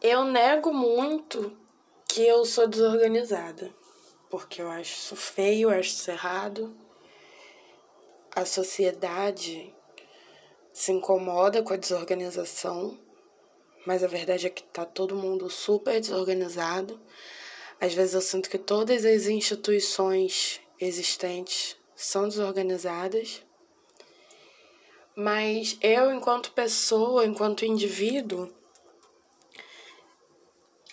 Eu nego muito que eu sou desorganizada, porque eu acho isso feio, eu acho isso errado. A sociedade se incomoda com a desorganização, mas a verdade é que tá todo mundo super desorganizado. Às vezes eu sinto que todas as instituições existentes são desorganizadas. Mas eu, enquanto pessoa, enquanto indivíduo,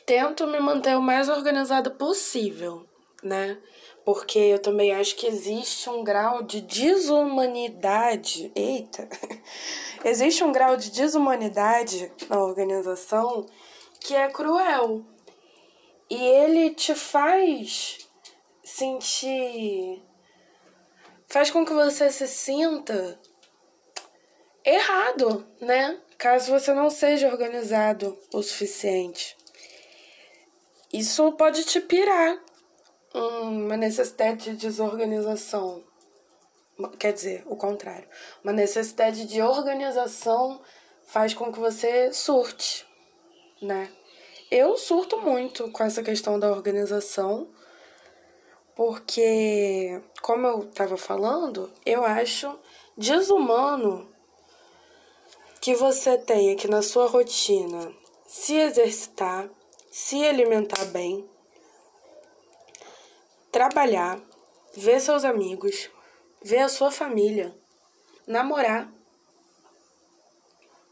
tento me manter o mais organizada possível, né? Porque eu também acho que existe um grau de desumanidade. Eita! existe um grau de desumanidade na organização que é cruel. E ele te faz sentir. faz com que você se sinta errado, né? Caso você não seja organizado o suficiente. Isso pode te pirar uma necessidade de desorganização. Quer dizer, o contrário. Uma necessidade de organização faz com que você surte, né? Eu surto muito com essa questão da organização, porque, como eu estava falando, eu acho desumano que você tenha que na sua rotina se exercitar, se alimentar bem, trabalhar, ver seus amigos, ver a sua família, namorar.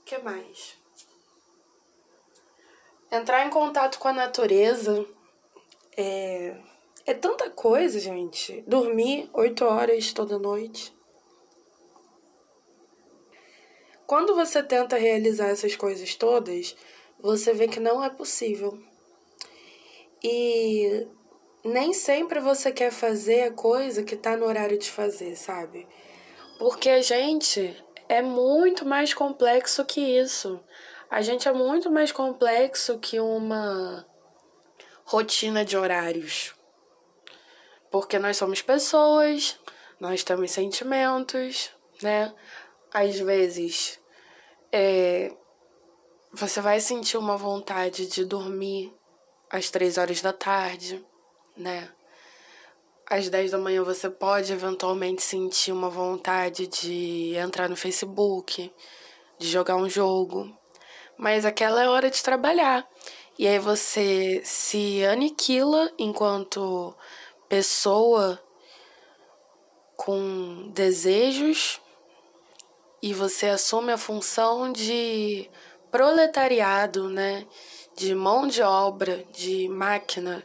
que mais? Entrar em contato com a natureza. É, é tanta coisa, gente. Dormir oito horas toda noite. Quando você tenta realizar essas coisas todas, você vê que não é possível. E nem sempre você quer fazer a coisa que tá no horário de fazer, sabe? Porque a gente é muito mais complexo que isso. A gente é muito mais complexo que uma rotina de horários. Porque nós somos pessoas, nós temos sentimentos, né? às vezes é, você vai sentir uma vontade de dormir às três horas da tarde, né? Às 10 da manhã você pode eventualmente sentir uma vontade de entrar no Facebook, de jogar um jogo, mas aquela é hora de trabalhar. E aí você se aniquila enquanto pessoa com desejos e você assume a função de proletariado, né? De mão de obra, de máquina,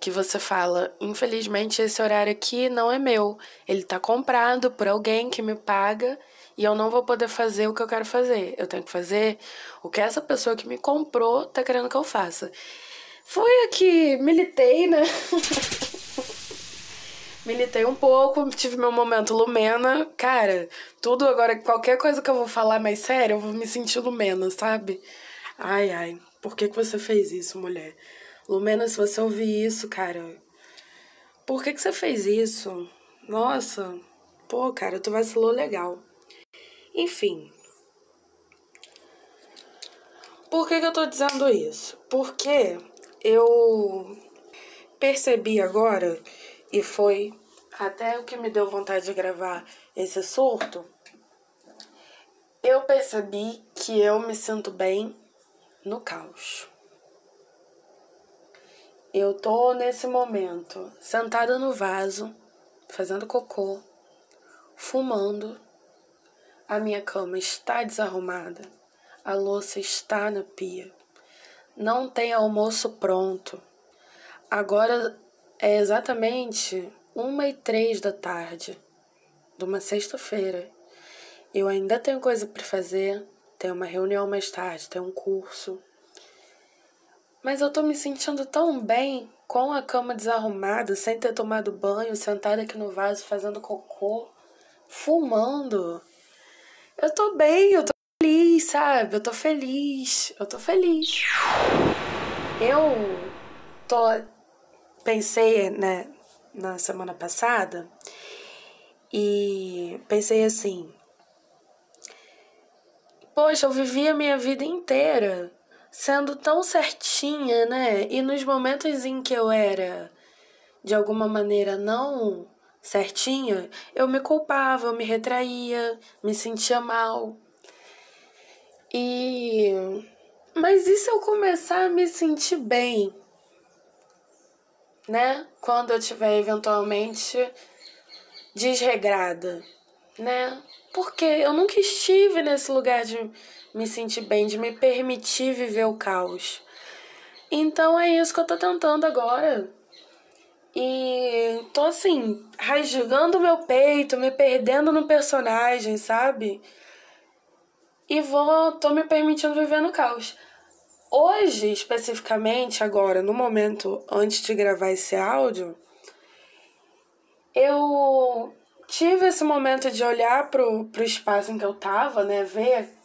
que você fala, infelizmente esse horário aqui não é meu. Ele tá comprado por alguém que me paga e eu não vou poder fazer o que eu quero fazer. Eu tenho que fazer o que essa pessoa que me comprou tá querendo que eu faça. Foi aqui, militei, né? militei um pouco, tive meu momento Lumena. Cara, tudo agora, qualquer coisa que eu vou falar mais sério, eu vou me sentir Lumena, sabe? Ai, ai, por que, que você fez isso, mulher? Lumena, se você ouvir isso, cara, por que, que você fez isso? Nossa, pô, cara, tu vacilou legal. Enfim. Por que, que eu tô dizendo isso? Porque eu percebi agora e foi até o que me deu vontade de gravar esse surto. Eu percebi que eu me sinto bem no caos. Eu tô nesse momento sentada no vaso, fazendo cocô, fumando. A minha cama está desarrumada. A louça está na pia. Não tem almoço pronto. Agora é exatamente uma e três da tarde de uma sexta-feira. Eu ainda tenho coisa para fazer, tenho uma reunião mais tarde, tenho um curso. Mas eu tô me sentindo tão bem com a cama desarrumada, sem ter tomado banho, sentada aqui no vaso fazendo cocô, fumando. Eu tô bem, eu tô feliz, sabe? Eu tô feliz, eu tô feliz. Eu tô pensei, né, na semana passada e pensei assim: Poxa, eu vivi a minha vida inteira sendo tão certinha, né? E nos momentos em que eu era de alguma maneira não certinha, eu me culpava, eu me retraía, me sentia mal. E mas e se eu começar a me sentir bem, né? Quando eu tiver eventualmente desregrada, né? Porque eu nunca estive nesse lugar de me sentir bem, de me permitir viver o caos. Então é isso que eu tô tentando agora. E tô assim, rasgando meu peito, me perdendo no personagem, sabe? E vou, tô me permitindo viver no caos. Hoje, especificamente, agora, no momento antes de gravar esse áudio, eu tive esse momento de olhar pro, pro espaço em que eu tava, né? Ver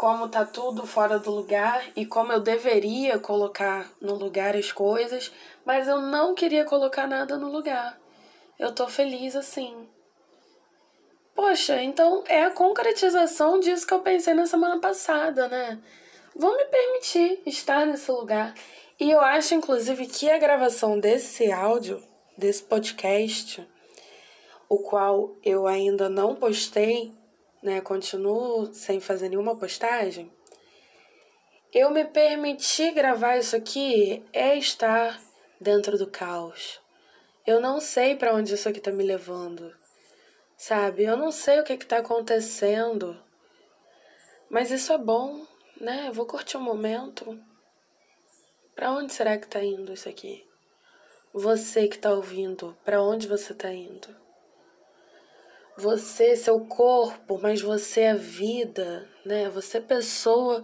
como tá tudo fora do lugar e como eu deveria colocar no lugar as coisas, mas eu não queria colocar nada no lugar. Eu tô feliz assim. Poxa, então é a concretização disso que eu pensei na semana passada, né? Vou me permitir estar nesse lugar. E eu acho, inclusive, que a gravação desse áudio, desse podcast, o qual eu ainda não postei, né? Continuo sem fazer nenhuma postagem. Eu me permitir gravar isso aqui é estar dentro do caos. Eu não sei para onde isso aqui tá me levando. Sabe? Eu não sei o que que tá acontecendo. Mas isso é bom, né? Eu vou curtir o um momento. Para onde será que tá indo isso aqui? Você que tá ouvindo, para onde você tá indo? Você, seu corpo, mas você é vida, né? Você é pessoa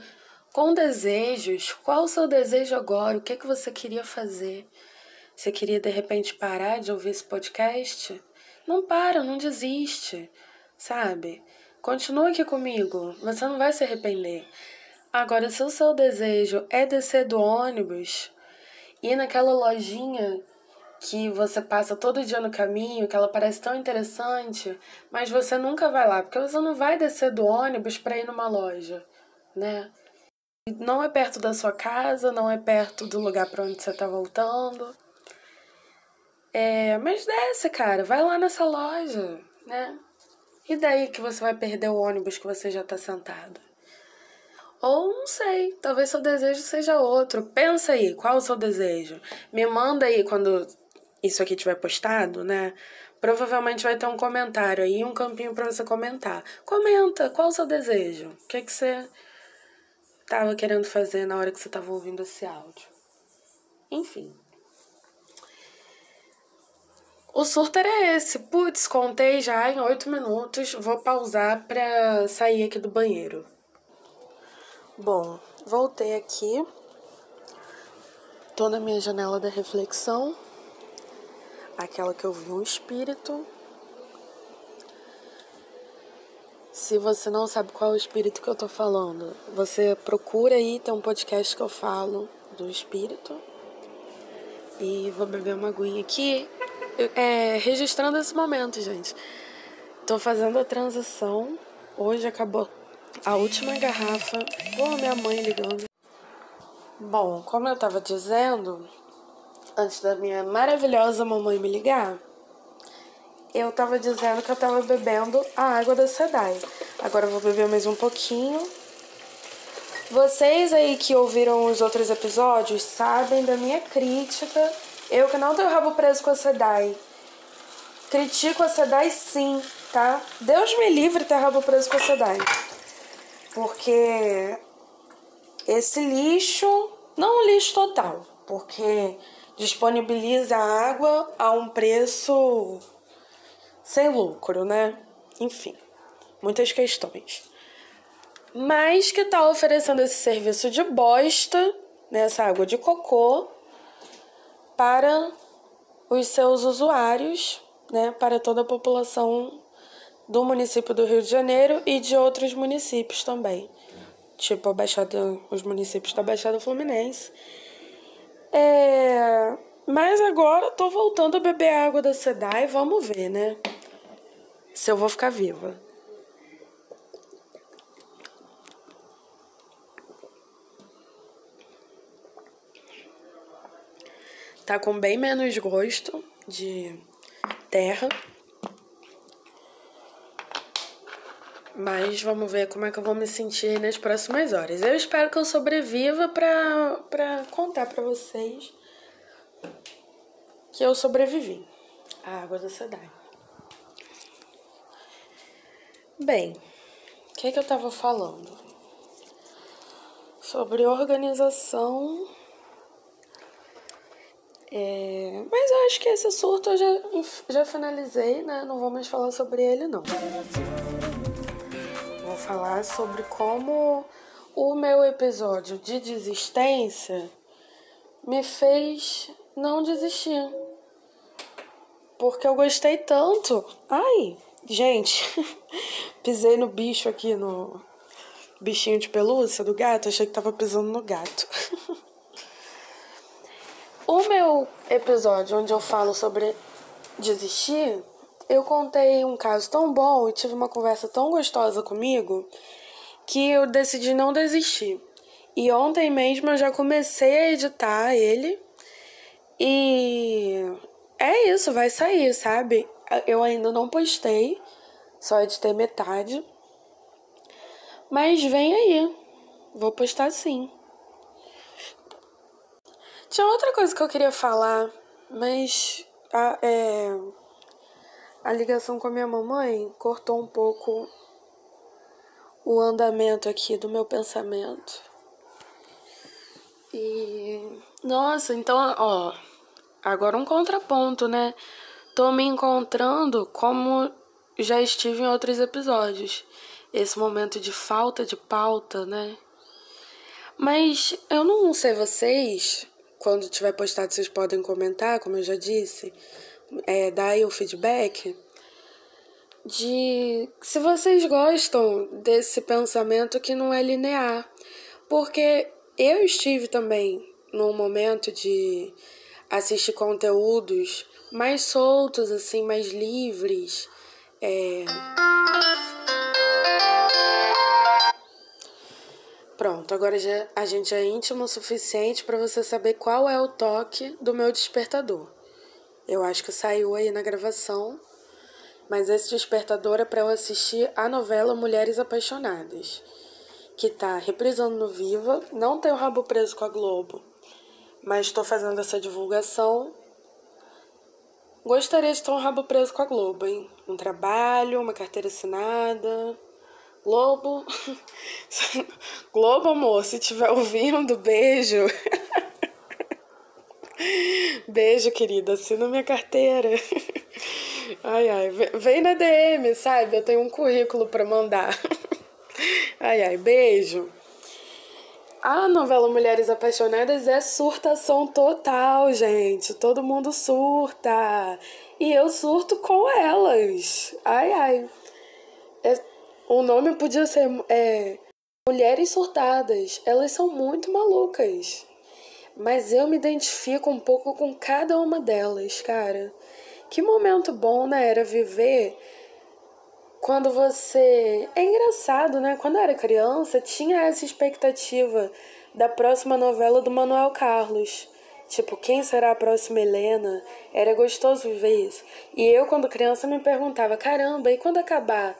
com desejos. Qual o seu desejo agora? O que é que você queria fazer? Você queria de repente parar de ouvir esse podcast? Não para, não desiste, sabe? Continua aqui comigo, você não vai se arrepender. Agora, se o seu desejo é descer do ônibus, ir naquela lojinha que você passa todo dia no caminho, que ela parece tão interessante, mas você nunca vai lá, porque você não vai descer do ônibus para ir numa loja, né? Não é perto da sua casa, não é perto do lugar para onde você tá voltando. É, mas desce, cara, vai lá nessa loja, né? E daí que você vai perder o ônibus que você já tá sentado? Ou não sei, talvez seu desejo seja outro. Pensa aí, qual o seu desejo? Me manda aí quando isso aqui tiver postado, né? Provavelmente vai ter um comentário aí, um campinho para você comentar. Comenta, qual o seu desejo? O que, que você tava querendo fazer na hora que você tava ouvindo esse áudio? Enfim. O surto era esse. Putz, contei já em oito minutos. Vou pausar pra sair aqui do banheiro. Bom, voltei aqui. Tô na minha janela da reflexão. Aquela que eu vi um espírito. Se você não sabe qual é o espírito que eu tô falando, você procura aí, tem um podcast que eu falo do espírito. E vou beber uma aguinha aqui, é, registrando esse momento, gente. Tô fazendo a transição. Hoje acabou a última garrafa. Pô, minha mãe ligando. Bom, como eu tava dizendo, antes da minha maravilhosa mamãe me ligar, eu tava dizendo que eu tava bebendo a água da Sedai. Agora eu vou beber mais um pouquinho. Vocês aí que ouviram os outros episódios sabem da minha crítica. Eu que não tenho rabo preso com a Sedai. Critico a Sedai sim, tá? Deus me livre ter rabo preso com a Sedai porque esse lixo, não um lixo total, porque disponibiliza água a um preço sem lucro, né? Enfim, muitas questões. Mas que tá oferecendo esse serviço de bosta, nessa né, água de cocô, para os seus usuários, né, para toda a população do município do Rio de Janeiro e de outros municípios também, tipo a Baixada, os municípios da Baixada Fluminense. É... Mas agora tô voltando a beber água da SEDAI, vamos ver, né? Se eu vou ficar viva. Tá com bem menos gosto de terra. Mas vamos ver como é que eu vou me sentir nas próximas horas. Eu espero que eu sobreviva pra, pra contar pra vocês que eu sobrevivi à água da cidade. Bem, o que, é que eu tava falando? Sobre organização. É... Mas eu acho que esse surto eu já, já finalizei, né? Não vou mais falar sobre ele, não falar sobre como o meu episódio de desistência me fez não desistir. Porque eu gostei tanto. Ai, gente, pisei no bicho aqui no bichinho de pelúcia do gato, achei que tava pisando no gato. o meu episódio onde eu falo sobre desistir eu contei um caso tão bom e tive uma conversa tão gostosa comigo que eu decidi não desistir. E ontem mesmo eu já comecei a editar ele. E é isso, vai sair, sabe? Eu ainda não postei, só editei metade. Mas vem aí, vou postar sim. Tinha outra coisa que eu queria falar, mas ah, é, a ligação com a minha mamãe cortou um pouco o andamento aqui do meu pensamento. E nossa, então, ó, agora um contraponto, né? Tô me encontrando como já estive em outros episódios. Esse momento de falta de pauta, né? Mas eu não sei vocês, quando tiver postado, vocês podem comentar, como eu já disse é, dar aí o feedback de se vocês gostam desse pensamento que não é linear. Porque eu estive também num momento de assistir conteúdos mais soltos, assim, mais livres. É... Pronto, agora já, a gente é íntimo o suficiente para você saber qual é o toque do meu despertador. Eu acho que saiu aí na gravação. Mas esse despertador é para eu assistir a novela Mulheres Apaixonadas, que tá reprisando no Viva. Não tenho rabo preso com a Globo, mas estou fazendo essa divulgação. Gostaria de ter um rabo preso com a Globo, hein? Um trabalho, uma carteira assinada. Globo. Globo, amor, se estiver ouvindo, beijo. Beijo, querida. Assina minha carteira. Ai, ai. Vem na DM, sabe? Eu tenho um currículo para mandar. Ai, ai. Beijo. A novela Mulheres Apaixonadas é surtação total, gente. Todo mundo surta. E eu surto com elas. Ai, ai. É, o nome podia ser é, Mulheres Surtadas. Elas são muito malucas. Mas eu me identifico um pouco com cada uma delas, cara. Que momento bom, né? Era viver quando você. É engraçado, né? Quando eu era criança, tinha essa expectativa da próxima novela do Manuel Carlos. Tipo, quem será a próxima Helena? Era gostoso viver isso. E eu, quando criança, me perguntava: caramba, e quando acabar?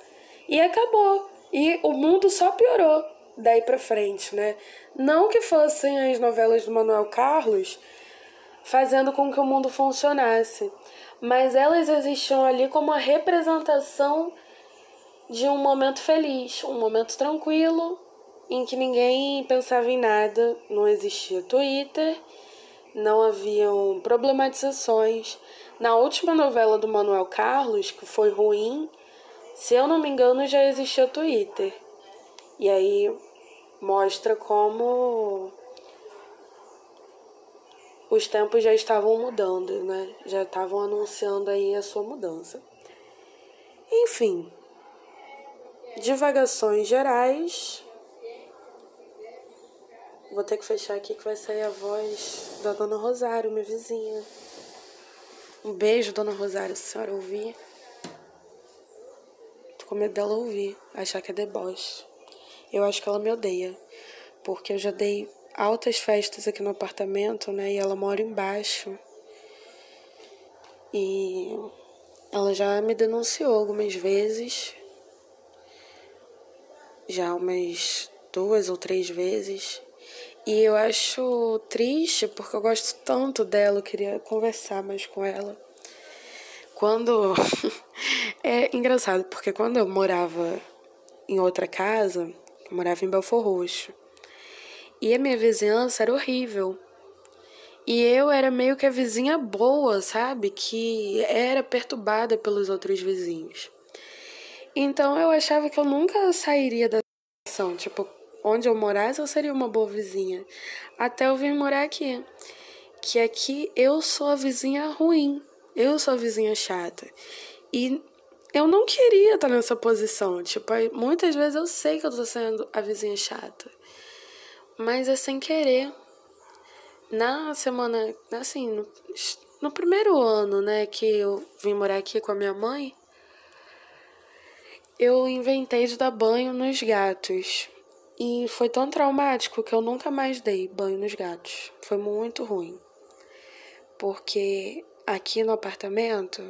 E acabou. E o mundo só piorou daí para frente, né? Não que fossem as novelas do Manuel Carlos fazendo com que o mundo funcionasse, mas elas existiam ali como a representação de um momento feliz, um momento tranquilo, em que ninguém pensava em nada, não existia Twitter, não haviam problematizações. Na última novela do Manuel Carlos, que foi ruim, se eu não me engano, já existia Twitter. E aí mostra como os tempos já estavam mudando, né? Já estavam anunciando aí a sua mudança. Enfim, divagações gerais. Vou ter que fechar aqui que vai sair a voz da Dona Rosário, minha vizinha. Um beijo, Dona Rosário, se a senhora ouvir. Tô com medo dela ouvir, achar que é deboche. Eu acho que ela me odeia, porque eu já dei altas festas aqui no apartamento, né? E ela mora embaixo. E ela já me denunciou algumas vezes, já umas duas ou três vezes. E eu acho triste porque eu gosto tanto dela, eu queria conversar mais com ela. Quando. é engraçado, porque quando eu morava em outra casa, eu morava em Belfor Roxo, e a minha vizinhança era horrível. E eu era meio que a vizinha boa, sabe? Que era perturbada pelos outros vizinhos. Então eu achava que eu nunca sairia da situação. Tipo, onde eu morasse, eu seria uma boa vizinha. Até eu vir morar aqui. Que aqui eu sou a vizinha ruim. Eu sou a vizinha chata. E eu não queria estar nessa posição. Tipo, muitas vezes eu sei que eu tô sendo a vizinha chata. Mas é sem querer. Na semana, assim, no, no primeiro ano, né, que eu vim morar aqui com a minha mãe, eu inventei de dar banho nos gatos. E foi tão traumático que eu nunca mais dei banho nos gatos. Foi muito ruim. Porque aqui no apartamento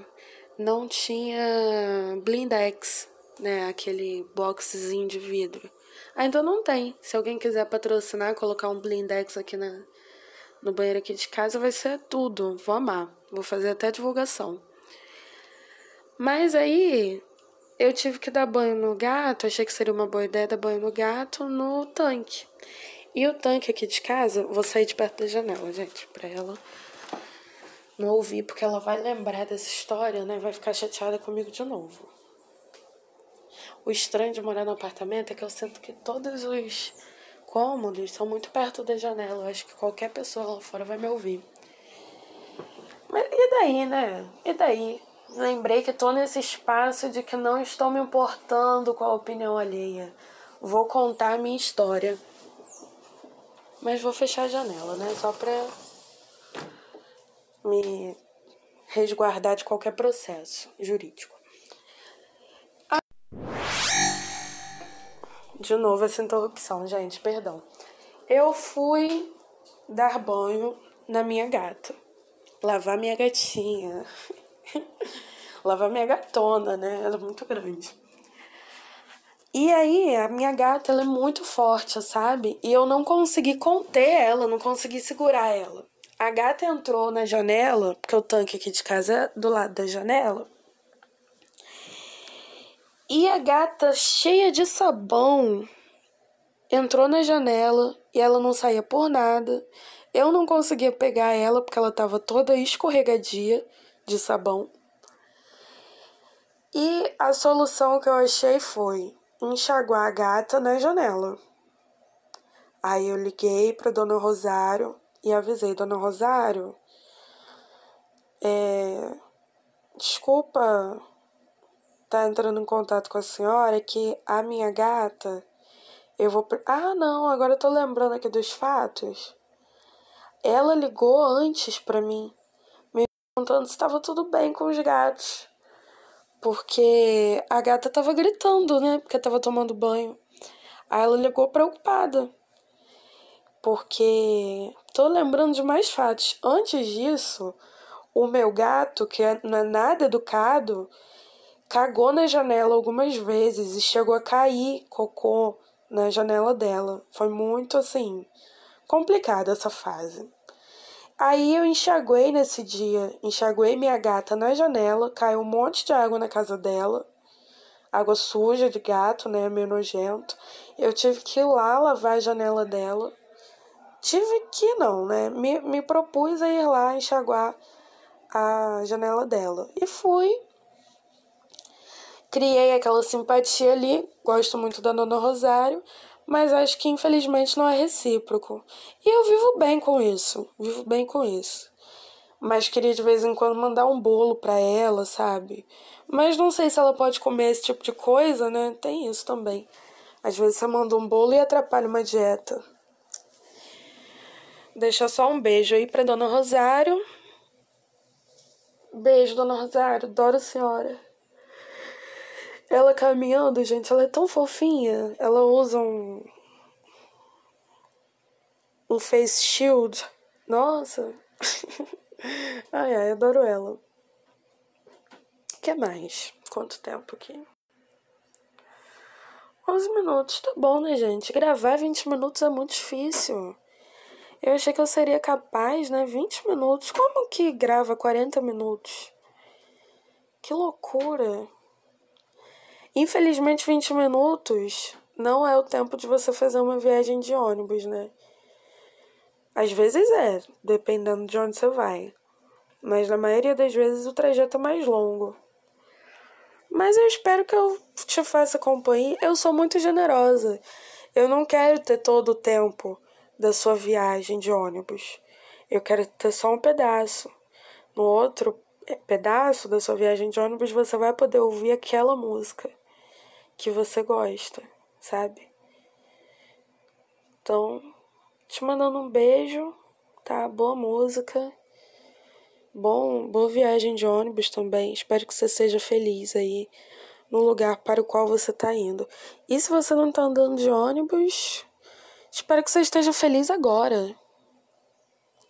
não tinha blindex, né? Aquele boxezinho de vidro. Ainda não tem. Se alguém quiser patrocinar, colocar um blindex aqui na, no banheiro aqui de casa, vai ser tudo. Vou amar. Vou fazer até divulgação. Mas aí eu tive que dar banho no gato, achei que seria uma boa ideia dar banho no gato no tanque. E o tanque aqui de casa, vou sair de perto da janela, gente, pra ela não ouvir, porque ela vai lembrar dessa história, né? Vai ficar chateada comigo de novo. O estranho de morar no apartamento é que eu sinto que todos os cômodos são muito perto da janela. Eu acho que qualquer pessoa lá fora vai me ouvir. Mas e daí, né? E daí? Lembrei que estou nesse espaço de que não estou me importando com a opinião alheia. Vou contar a minha história. Mas vou fechar a janela, né? Só pra me resguardar de qualquer processo jurídico. Ah. De novo essa interrupção, gente, perdão. Eu fui dar banho na minha gata, lavar minha gatinha. Lavar minha gatona, né? Ela é muito grande. E aí, a minha gata, ela é muito forte, sabe? E eu não consegui conter ela, não consegui segurar ela. A gata entrou na janela, porque o tanque aqui de casa é do lado da janela. E a gata, cheia de sabão, entrou na janela e ela não saía por nada. Eu não conseguia pegar ela porque ela estava toda escorregadia de sabão. E a solução que eu achei foi enxaguar a gata na janela. Aí eu liguei para Dona Rosário e avisei Dona Rosário, é, desculpa tá entrando em contato com a senhora que a minha gata eu vou ah não agora eu tô lembrando aqui dos fatos ela ligou antes para mim perguntando se estava tudo bem com os gatos. Porque a gata estava gritando, né? Porque estava tomando banho. Aí ela ligou preocupada. Porque tô lembrando de mais fatos. Antes disso, o meu gato, que é, não é nada educado, cagou na janela algumas vezes e chegou a cair cocô na janela dela. Foi muito assim complicada essa fase. Aí eu enxaguei nesse dia, enxaguei minha gata na janela, caiu um monte de água na casa dela, água suja de gato, né, meio nojento. Eu tive que ir lá lavar a janela dela. Tive que não, né? Me, me propus a ir lá enxaguar a janela dela. E fui. Criei aquela simpatia ali, gosto muito da Dona Rosário, mas acho que infelizmente não é recíproco. E eu vivo bem com isso, vivo bem com isso. Mas queria de vez em quando mandar um bolo para ela, sabe? Mas não sei se ela pode comer esse tipo de coisa, né? Tem isso também. Às vezes você manda um bolo e atrapalha uma dieta. Deixa só um beijo aí pra Dona Rosário. Beijo, Dona Rosário. Adoro a senhora. Ela caminhando, gente, ela é tão fofinha. Ela usa um. Um face shield. Nossa. ai, ai, adoro ela. que mais? Quanto tempo aqui? 11 minutos, tá bom, né, gente? Gravar 20 minutos é muito difícil. Eu achei que eu seria capaz, né? 20 minutos. Como que grava 40 minutos? Que loucura. Infelizmente, 20 minutos não é o tempo de você fazer uma viagem de ônibus, né? Às vezes é, dependendo de onde você vai. Mas na maioria das vezes o trajeto é mais longo. Mas eu espero que eu te faça companhia. Eu sou muito generosa. Eu não quero ter todo o tempo da sua viagem de ônibus. Eu quero ter só um pedaço. No outro pedaço da sua viagem de ônibus, você vai poder ouvir aquela música que você gosta, sabe? Então, te mandando um beijo, tá? Boa música. Bom, boa viagem de ônibus também. Espero que você seja feliz aí no lugar para o qual você está indo. E se você não está andando de ônibus, espero que você esteja feliz agora,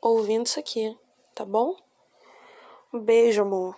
ouvindo isso aqui, tá bom? Um beijo, amor.